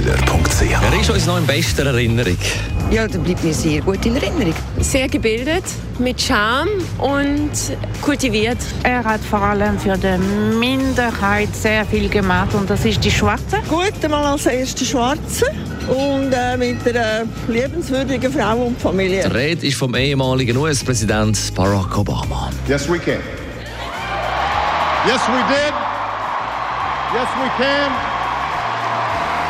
AlexanderKeller.ch Er ist uns noch in bester Erinnerung. Ja, der bleibt mir sehr gut in Erinnerung. sehr gebildet, mit Charme und kultiviert. Er hat vor allem für die Minderheit sehr viel gemacht und das ist die Schwarze. Gut, einmal als erste Schwarze und äh, mit einer liebenswürdigen Frau und Familie. Die Rede ist vom ehemaligen US-Präsident Barack Obama. Yes, we can. Yes, we did. Yes, we can.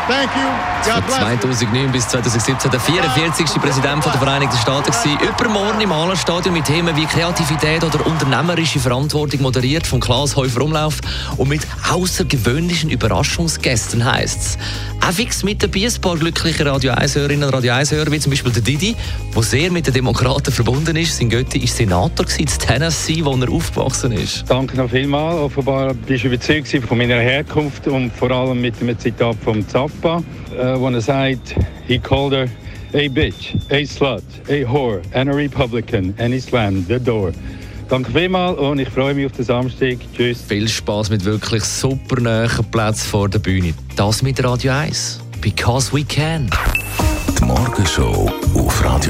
Thank you. God Von bless. 2009 bis 2017 der 44. Präsident der Vereinigten Staaten gewesen. Übermorgen im Hallenstadion mit Themen wie Kreativität oder unternehmerische Verantwortung moderiert von Klaas Häufer Umlauf und mit außergewöhnlichen Überraschungsgästen heisst es. Auch fix mit dabei ein paar glückliche Radio 1-Hörerinnen und Radio 1-Hörer, wie zum Beispiel der Didi, der sehr mit den Demokraten verbunden ist. Sein Götti war Senator in Tennessee, wo er aufgewachsen ist. Danke noch vielmals. Offenbar bist du überzeugt von meiner Herkunft und vor allem mit dem Zitat von Zappa, äh, wo er sagt, he called her a bitch, a slut, a whore and a Republican and he slammed the door. Danke vielmals und ich freue mich auf den Samstag. Tschüss. Viel Spaß mit wirklich super nahen Plätzen vor der Bühne. Das mit Radio 1. Because we can. Die Morgenshow auf Radio